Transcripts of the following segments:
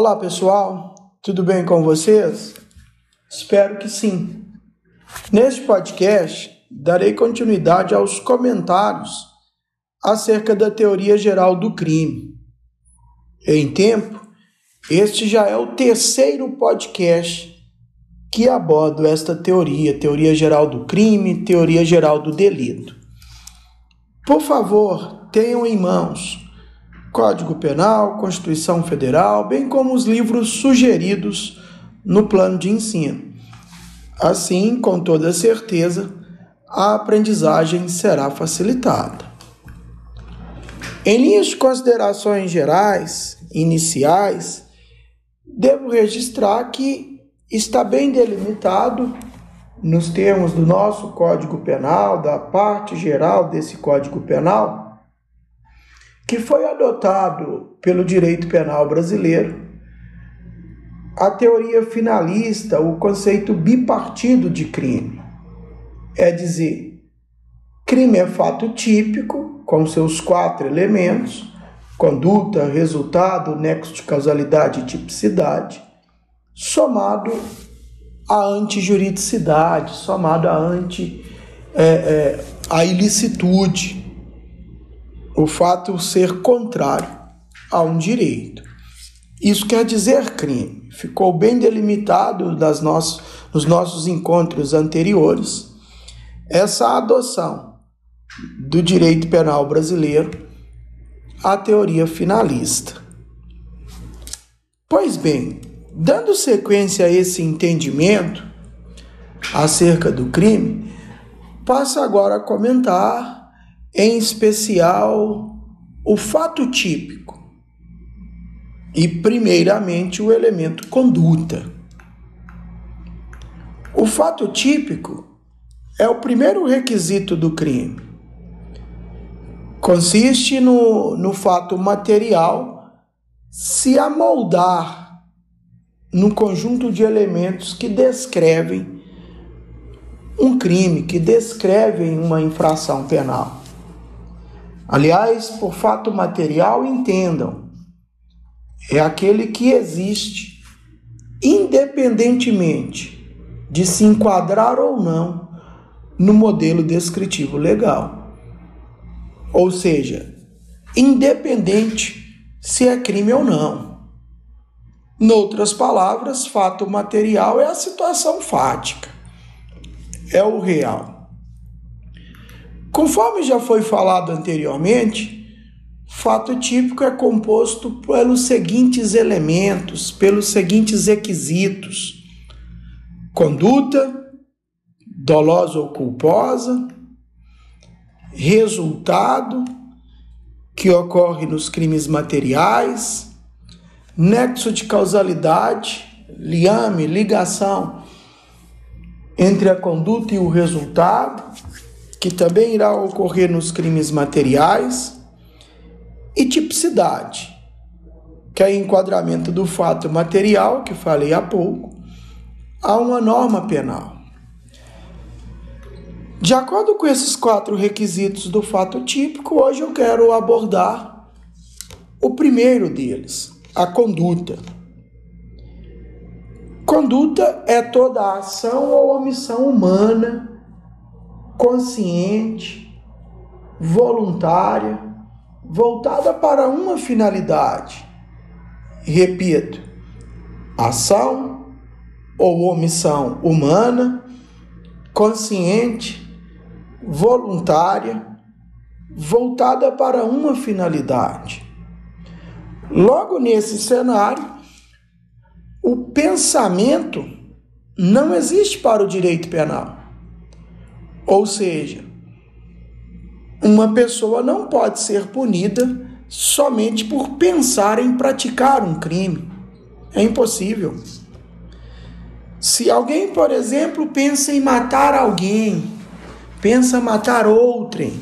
Olá pessoal, tudo bem com vocês? Espero que sim. Neste podcast, darei continuidade aos comentários acerca da teoria geral do crime. Em tempo, este já é o terceiro podcast que abordo esta teoria, teoria geral do crime, teoria geral do delito. Por favor, tenham em mãos Código Penal, Constituição Federal, bem como os livros sugeridos no plano de ensino. Assim, com toda certeza, a aprendizagem será facilitada. Em linhas de considerações gerais, iniciais, devo registrar que está bem delimitado nos termos do nosso Código Penal, da parte geral desse Código Penal, que foi adotado pelo direito penal brasileiro, a teoria finalista, o conceito bipartido de crime. É dizer, crime é fato típico, com seus quatro elementos: conduta, resultado, nexo de causalidade e tipicidade, somado à antijuridicidade, somado à anti é, é, a ilicitude o fato ser contrário a um direito. Isso quer dizer crime. Ficou bem delimitado das nossos, nos nossos encontros anteriores essa adoção do direito penal brasileiro à teoria finalista. Pois bem, dando sequência a esse entendimento acerca do crime, passo agora a comentar em especial o fato típico e, primeiramente, o elemento conduta. O fato típico é o primeiro requisito do crime. Consiste no, no fato material se amoldar no conjunto de elementos que descrevem um crime, que descrevem uma infração penal. Aliás, por fato material, entendam, é aquele que existe independentemente de se enquadrar ou não no modelo descritivo legal. Ou seja, independente se é crime ou não. Noutras palavras, fato material é a situação fática, é o real. Conforme já foi falado anteriormente, fato típico é composto pelos seguintes elementos, pelos seguintes requisitos: conduta, dolosa ou culposa, resultado que ocorre nos crimes materiais, nexo de causalidade, liame, ligação entre a conduta e o resultado que também irá ocorrer nos crimes materiais, e tipicidade, que é enquadramento do fato material, que falei há pouco, a uma norma penal. De acordo com esses quatro requisitos do fato típico, hoje eu quero abordar o primeiro deles, a conduta. Conduta é toda a ação ou omissão humana consciente, voluntária, voltada para uma finalidade. Repito, ação ou omissão humana, consciente, voluntária, voltada para uma finalidade. Logo nesse cenário, o pensamento não existe para o direito penal. Ou seja, uma pessoa não pode ser punida somente por pensar em praticar um crime. É impossível. Se alguém, por exemplo, pensa em matar alguém, pensa matar outrem,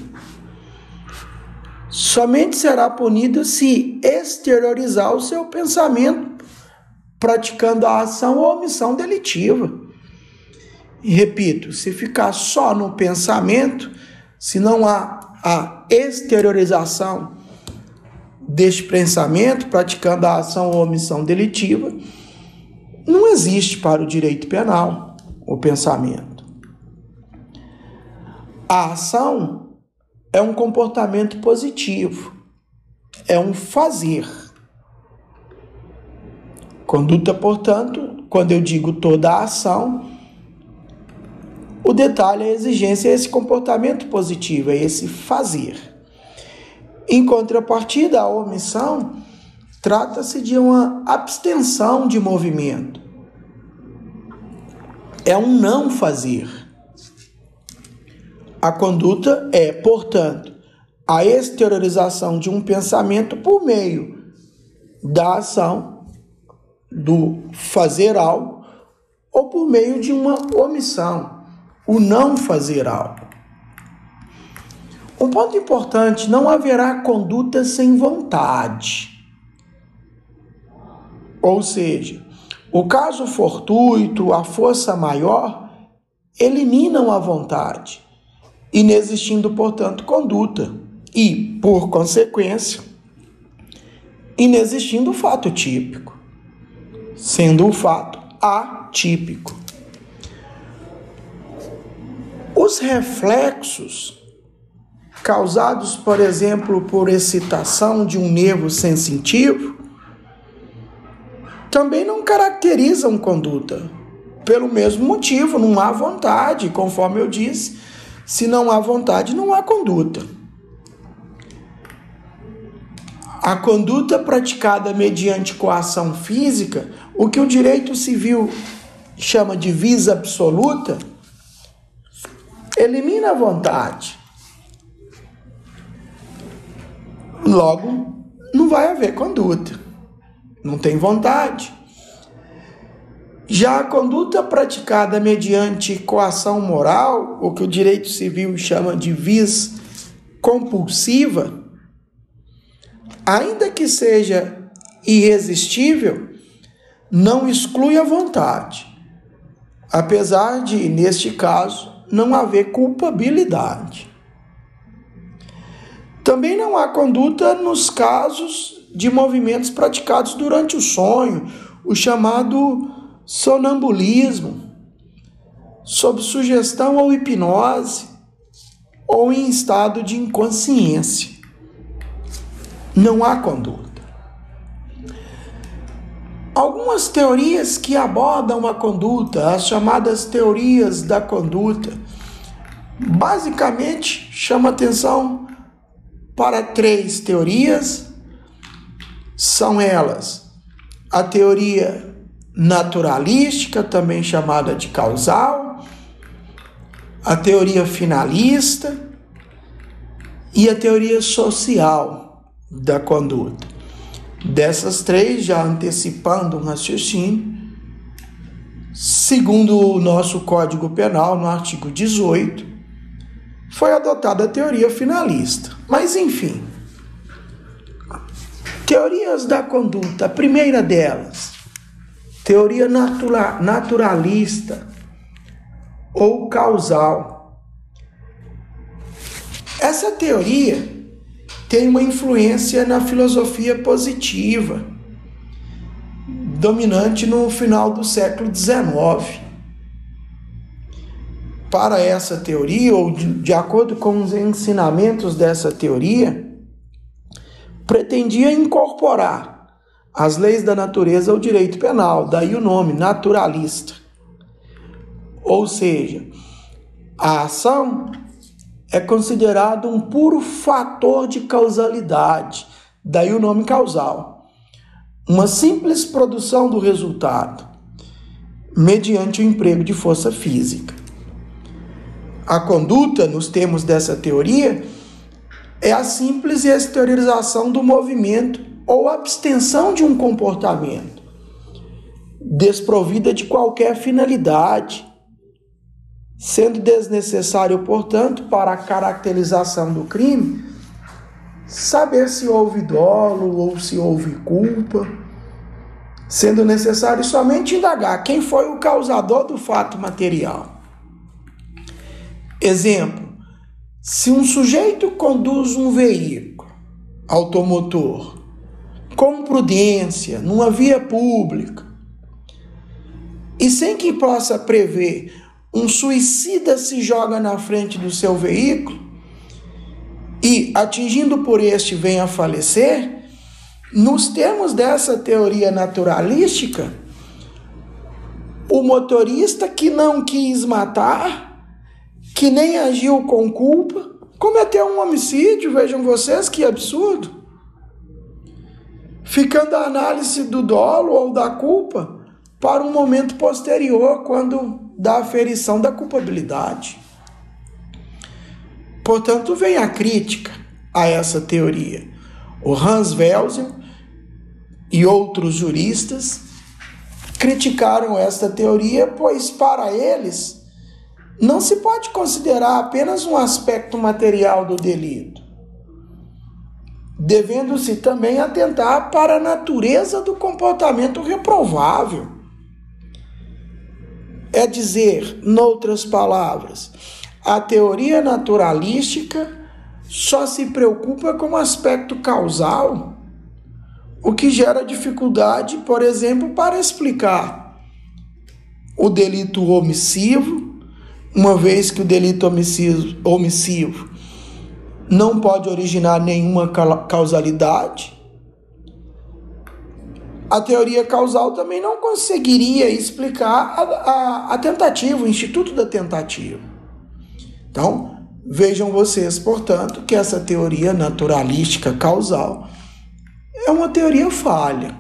somente será punido se exteriorizar o seu pensamento praticando a ação ou omissão delitiva. E repito, se ficar só no pensamento, se não há a exteriorização deste pensamento, praticando a ação ou omissão delitiva, não existe para o direito penal o pensamento. A ação é um comportamento positivo, é um fazer. Conduta, portanto, quando eu digo toda a ação, detalhe, a exigência é esse comportamento positivo, é esse fazer. Em contrapartida, a omissão trata-se de uma abstenção de movimento. É um não fazer. A conduta é, portanto, a exteriorização de um pensamento por meio da ação, do fazer algo, ou por meio de uma omissão, o não fazer algo. Um ponto importante: não haverá conduta sem vontade. Ou seja, o caso fortuito, a força maior, eliminam a vontade, inexistindo, portanto, conduta, e, por consequência, inexistindo o fato típico, sendo o fato atípico. Os reflexos causados, por exemplo, por excitação de um nervo sensitivo, também não caracterizam conduta. Pelo mesmo motivo, não há vontade, conforme eu disse, se não há vontade, não há conduta. A conduta praticada mediante coação física, o que o direito civil chama de visa absoluta, elimina a vontade. Logo, não vai haver conduta. Não tem vontade. Já a conduta praticada mediante coação moral, o que o direito civil chama de vis compulsiva, ainda que seja irresistível, não exclui a vontade, apesar de, neste caso, não haver culpabilidade. Também não há conduta nos casos de movimentos praticados durante o sonho, o chamado sonambulismo, sob sugestão ou hipnose, ou em estado de inconsciência. Não há conduta. Algumas teorias que abordam a conduta, as chamadas teorias da conduta, basicamente chama atenção para três teorias. São elas a teoria naturalística, também chamada de causal, a teoria finalista e a teoria social da conduta. Dessas três, já antecipando um raciocínio, segundo o nosso Código Penal, no artigo 18, foi adotada a teoria finalista. Mas, enfim, teorias da conduta, a primeira delas, teoria natura, naturalista ou causal. Essa teoria tem uma influência na filosofia positiva, dominante no final do século XIX para essa teoria, ou de, acordo com os ensinamentos dessa teoria, pretendia incorporar as leis da natureza ao direito penal, daí o nome naturalista. Ou seja, a ação é considerado um puro fator de causalidade, daí o nome causal. Uma simples produção do resultado, mediante o emprego de força física. A conduta, nos termos dessa teoria, é a simples exteriorização do movimento ou abstenção de um comportamento, desprovida de qualquer finalidade, sendo desnecessário, portanto, para a caracterização do crime, saber se houve dolo ou se houve culpa, sendo necessário somente indagar quem foi o causador do fato material. Exemplo: se um sujeito conduz um veículo automotor com prudência, numa via pública, e sem que possa prever um suicida se joga na frente do seu veículo e, atingindo por este, vem a falecer, nos termos dessa teoria naturalística, o motorista que não quis matar, que nem agiu com culpa, cometeu um homicídio, vejam vocês que absurdo. Ficando a análise do dolo ou da culpa para um momento posterior, quando da aferição da culpabilidade. Portanto, vem a crítica a essa teoria. O Hans Welser e outros juristas criticaram esta teoria, pois para eles não se pode considerar apenas um aspecto material do delito, devendo-se também atentar para a natureza do comportamento reprovável é dizer, noutras palavras, a teoria naturalística só se preocupa com o aspecto causal, o que gera dificuldade, por exemplo, para explicar o delito omissivo, uma vez que o delito omissivo, omissivo não pode originar nenhuma causalidade a teoria causal também não conseguiria explicar a, a, a tentativa, o instituto da tentativa. Então, vejam vocês, portanto, que essa teoria naturalística causal é uma teoria falha.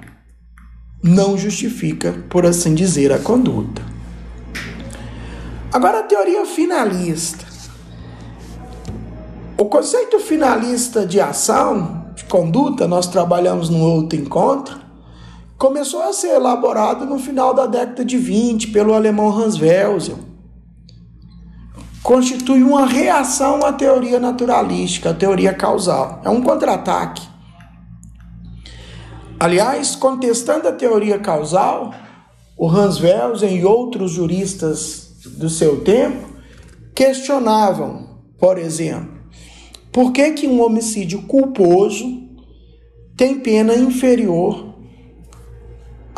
Não justifica, por assim dizer, a conduta. Agora, a teoria finalista. O conceito finalista de ação, de conduta, nós trabalhamos no outro encontro, começou a ser elaborado no final da década de 20 pelo alemão Hans Welser. Constitui uma reação à teoria naturalística, à teoria causal. É um contra-ataque. Aliás, contestando a teoria causal, o Hans Welser e outros juristas do seu tempo questionavam, por exemplo, por que, que um homicídio culposo tem pena inferior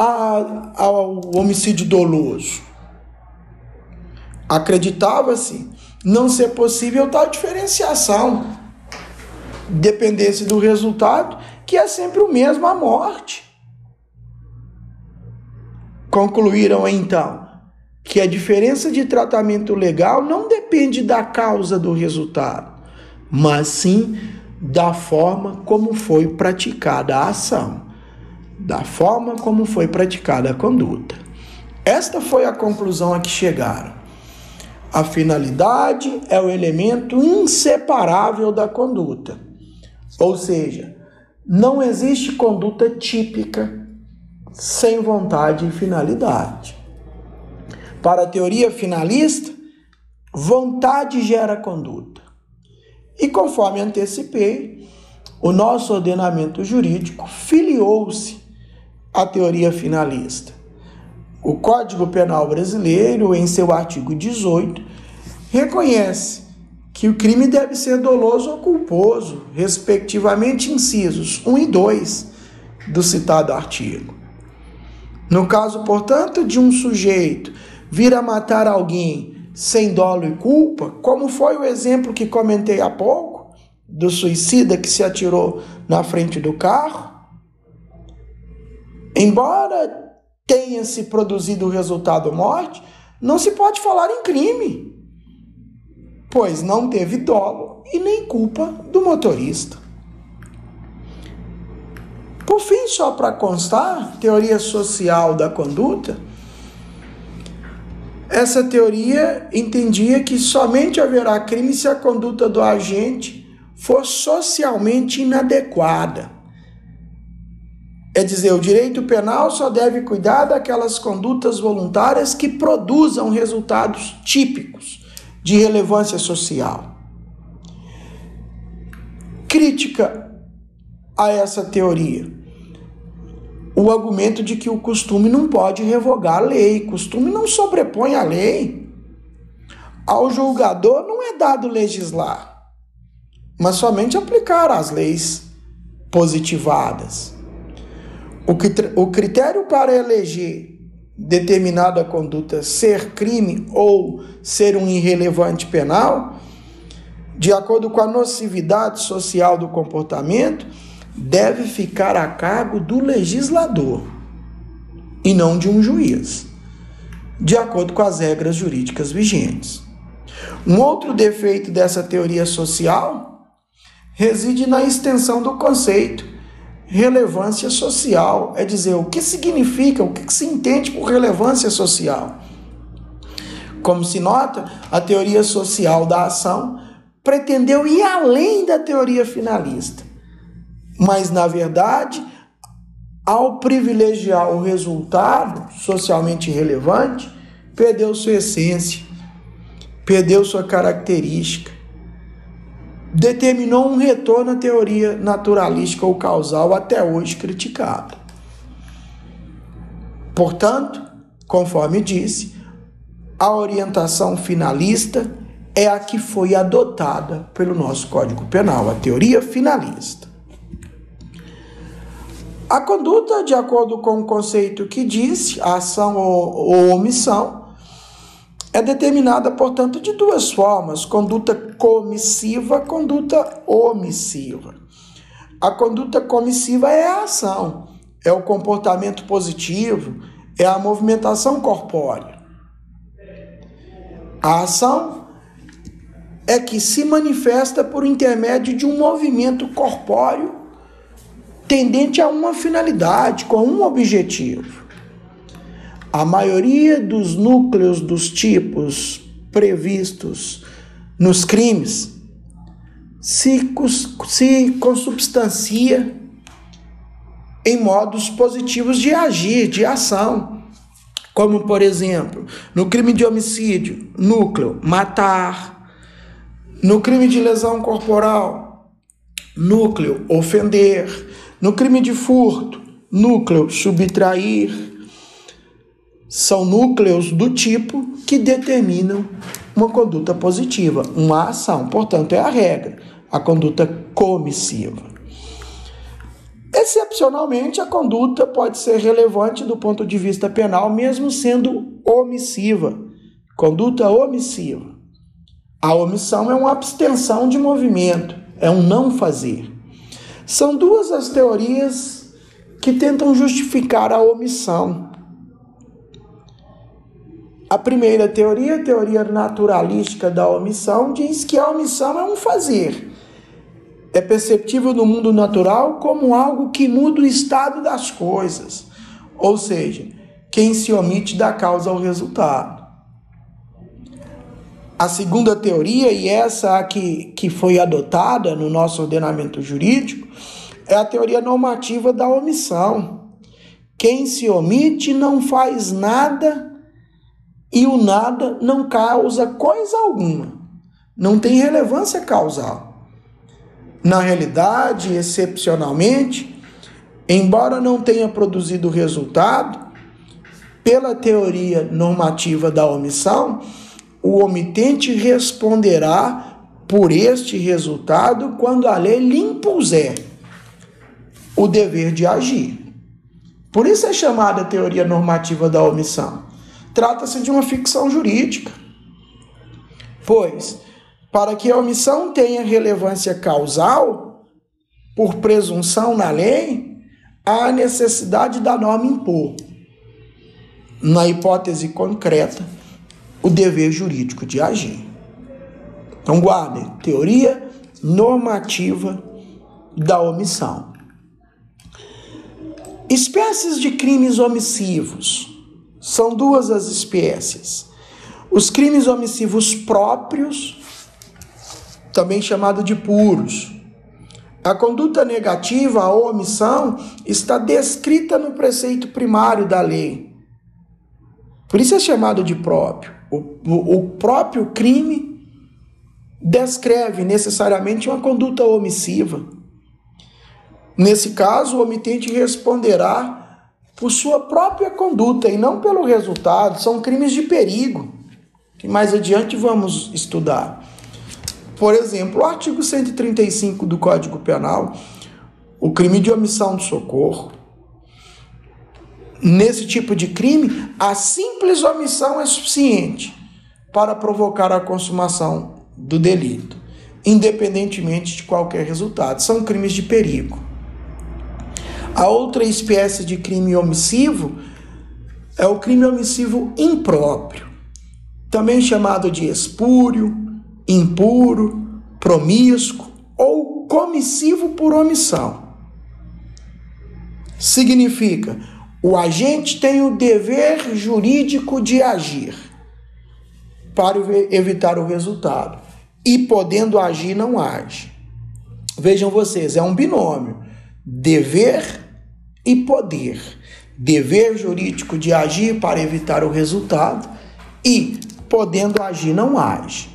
a, ao homicídio doloso. Acreditava-se não ser possível tal diferenciação, dependesse do resultado, que é sempre o mesmo a morte. Concluíram então que a diferença de tratamento legal não depende da causa do resultado, mas sim da forma como foi praticada a ação da forma como foi praticada a conduta. Esta foi a conclusão a que chegaram. A finalidade é o elemento inseparável da conduta. Ou seja, não existe conduta típica sem vontade e finalidade. Para a teoria finalista, vontade gera conduta. E conforme antecipei, o nosso ordenamento jurídico filiou-se a teoria finalista. O Código Penal Brasileiro, em seu artigo 18, reconhece que o crime deve ser doloso ou culposo, respectivamente incisos 1 e 2 do citado artigo. No caso, portanto, de um sujeito vir a matar alguém sem dolo e culpa, como foi o exemplo que comentei há pouco, do suicida que se atirou na frente do carro, Embora tenha se produzido o resultado morte, não se pode falar em crime, pois não teve dolo e nem culpa do motorista. Por fim, só para constar, teoria social da conduta, essa teoria entendia que somente haverá crime se a conduta do agente for socialmente inadequada é dizer, o direito penal só deve cuidar daquelas condutas voluntárias que produzam resultados típicos de relevância social. Crítica a essa teoria. O argumento de que o costume não pode revogar a lei, costume não sobrepõe a lei. Ao julgador não é dado legislar, mas somente aplicar as leis positivadas. O critério para eleger determinada conduta ser crime ou ser um irrelevante penal, de acordo com a nocividade social do comportamento, deve ficar a cargo do legislador e não de um juiz, de acordo com as regras jurídicas vigentes. Um outro defeito dessa teoria social reside na extensão do conceito relevância social, é dizer, o que significa, o que se entende por relevância social. Como se nota, a teoria social da ação pretendeu ir além da teoria finalista. Mas, na verdade, ao privilegiar o resultado socialmente relevante, perdeu sua essência, perdeu sua característica, determinou um retorno à teoria naturalística ou causal até hoje criticada. Portanto, conforme disse, a orientação finalista é a que foi adotada pelo nosso Código Penal, a teoria finalista. A conduta, de acordo com o conceito que disse, ação ou, ou omissão, é determinada, portanto, de duas formas: conduta comissiva, conduta omissiva. A conduta comissiva é a ação, é o comportamento positivo, é a movimentação corpórea. A ação é que se manifesta por intermédio de um movimento corpóreo tendente a uma finalidade, com um objetivo. A maioria dos núcleos dos tipos previstos nos crimes se, se consubstancia em modos positivos de agir, de ação. Como, por exemplo, no crime de homicídio, núcleo, matar. No crime de lesão corporal, núcleo, ofender. No crime de furto, núcleo, subtrair são núcleos do tipo que determinam uma conduta positiva, uma ação. Portanto, é a regra, a conduta comissiva. Excepcionalmente, a conduta pode ser relevante do ponto de vista penal, mesmo sendo omissiva. Conduta omissiva. A omissão é uma abstenção de movimento, é um não fazer. São duas as teorias que tentam justificar a omissão. A primeira teoria, a teoria naturalística da omissão, diz que a omissão é um fazer. É perceptível no mundo natural como algo que muda o estado das coisas. Ou seja, quem se omite dá causa ao resultado. A segunda teoria, e essa aqui que foi adotada no nosso ordenamento jurídico, é a teoria normativa da omissão. Quem se omite não faz nada e o nada não causa coisa alguma, não tem relevância causal. Na realidade, excepcionalmente, embora não tenha produzido resultado, pela teoria normativa da omissão, o omitente responderá por este resultado quando a lei lhe impuser o dever de agir. Por isso é chamada teoria normativa da omissão. Trata-se de uma ficção jurídica. Pois, para que a omissão tenha relevância causal, por presunção na lei, há necessidade da norma impor, na hipótese concreta, o dever jurídico de agir. Então, guardem, teoria normativa da omissão. Espécies de crimes omissivos. São duas as espécies. Os crimes omissivos próprios, também chamado de puros. A conduta negativa, a omissão, está descrita no preceito primário da lei. Por isso é chamado de próprio. O, o, o próprio crime descreve necessariamente uma conduta omissiva. Nesse caso, o omitente responderá por sua própria conduta e não pelo resultado. São crimes de perigo, que mais adiante vamos estudar. Por exemplo, o artigo 135 do Código Penal, o crime de omissão de socorro. Nesse tipo de crime, a simples omissão é suficiente para provocar a consumação do delito, independentemente de qualquer resultado. São crimes de perigo. A outra espécie de crime omissivo é o crime omissivo impróprio, também chamado de espúrio, impuro, promíscuo ou comissivo por omissão. Significa, o agente tem o dever jurídico de agir para evitar o resultado e podendo agir não age. Vejam vocês, é um binômio: dever e poder. Dever jurídico de agir para evitar o resultado e podendo agir não age.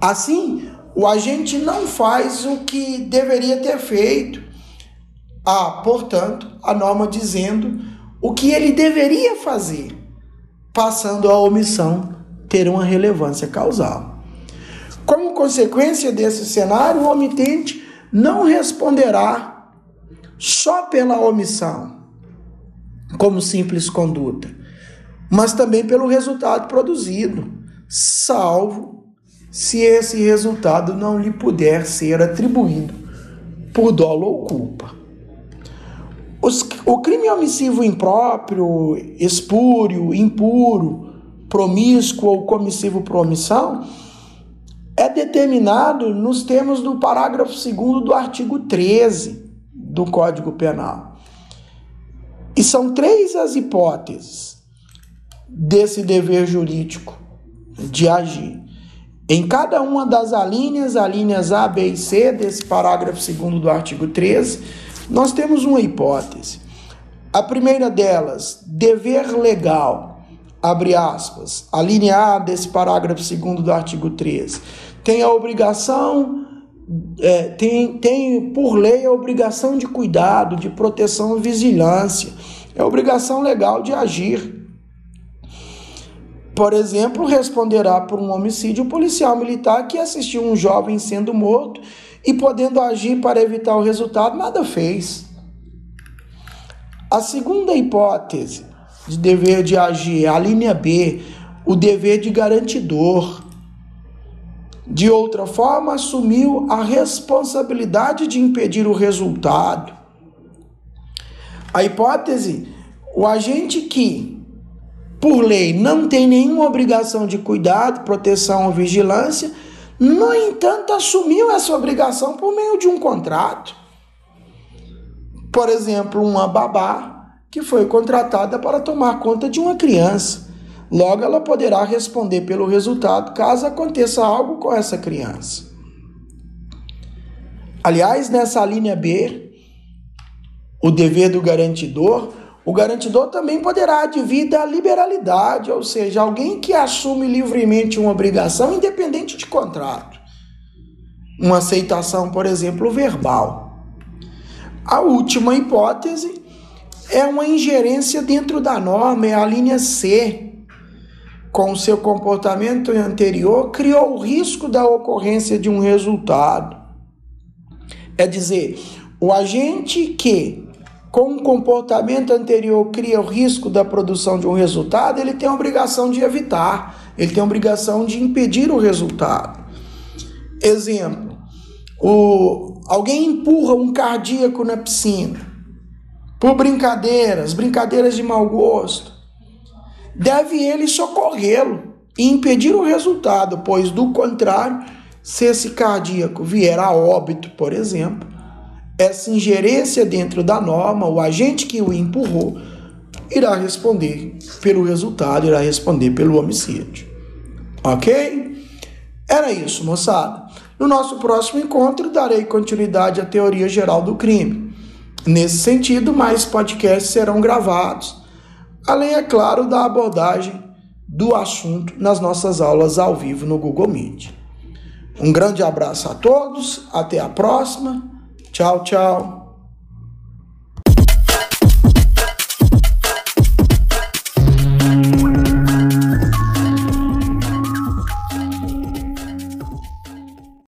Assim, o agente não faz o que deveria ter feito. Há, portanto, a norma dizendo o que ele deveria fazer, passando a omissão ter uma relevância causal. Como consequência desse cenário, o omitente não responderá só pela omissão, como simples conduta, mas também pelo resultado produzido, salvo se esse resultado não lhe puder ser atribuído por dolo ou culpa. Os, o crime omissivo impróprio, espúrio, impuro, promíscuo ou comissivo por omissão é determinado nos termos do parágrafo 2 do artigo 13 do Código Penal. E são três as hipóteses desse dever jurídico de agir. Em cada uma das alíneas, alíneas A, B e C desse parágrafo 2 do artigo 13, nós temos uma hipótese. A primeira delas, dever legal abre aspas, a linha A desse parágrafo 2 do artigo 13, tem a obrigação, é, tem, tem por lei a obrigação de cuidado, de proteção e vigilância. É obrigação legal de agir. Por exemplo, responderá por um homicídio policial militar que assistiu um jovem sendo morto e podendo agir para evitar o resultado, nada fez. A segunda hipótese de dever de agir. A linha B, o dever de garantidor. De outra forma, assumiu a responsabilidade de impedir o resultado. A hipótese, o agente que, por lei, não tem nenhuma obrigação de cuidado, proteção ou vigilância, no entanto, assumiu essa obrigação por meio de um contrato. Por exemplo, uma babá que foi contratada para tomar conta de uma criança. Logo, ela poderá responder pelo resultado caso aconteça algo com essa criança. Aliás, nessa linha B, o dever do garantidor, o garantidor também poderá advir da liberalidade, ou seja, alguém que assume livremente uma obrigação independente de contrato. Uma aceitação, por exemplo, verbal. A última hipótese é uma ingerência dentro da norma, é a linha C. Com o seu comportamento anterior, criou o risco da ocorrência de um resultado. É dizer, o agente que, com um comportamento anterior, cria o risco da produção de um resultado, ele tem a obrigação de evitar, ele tem a obrigação de impedir o resultado. Exemplo: o, alguém empurra um cardíaco na piscina por brincadeiras, brincadeiras de mau gosto, deve ele socorrê-lo e impedir o resultado, pois do contrário, se esse cardíaco vier a óbito, por exemplo, essa ingerência dentro da norma, o agente que o empurrou, irá responder pelo resultado, irá responder pelo homicídio. Ok? Era isso, moçada. No nosso próximo encontro, darei continuidade à teoria geral do crime. Nesse sentido, mais podcasts serão gravados, além, é claro, da abordagem do assunto nas nossas aulas ao vivo no Google Meet. Um grande abraço a todos, até a próxima. Tchau, tchau.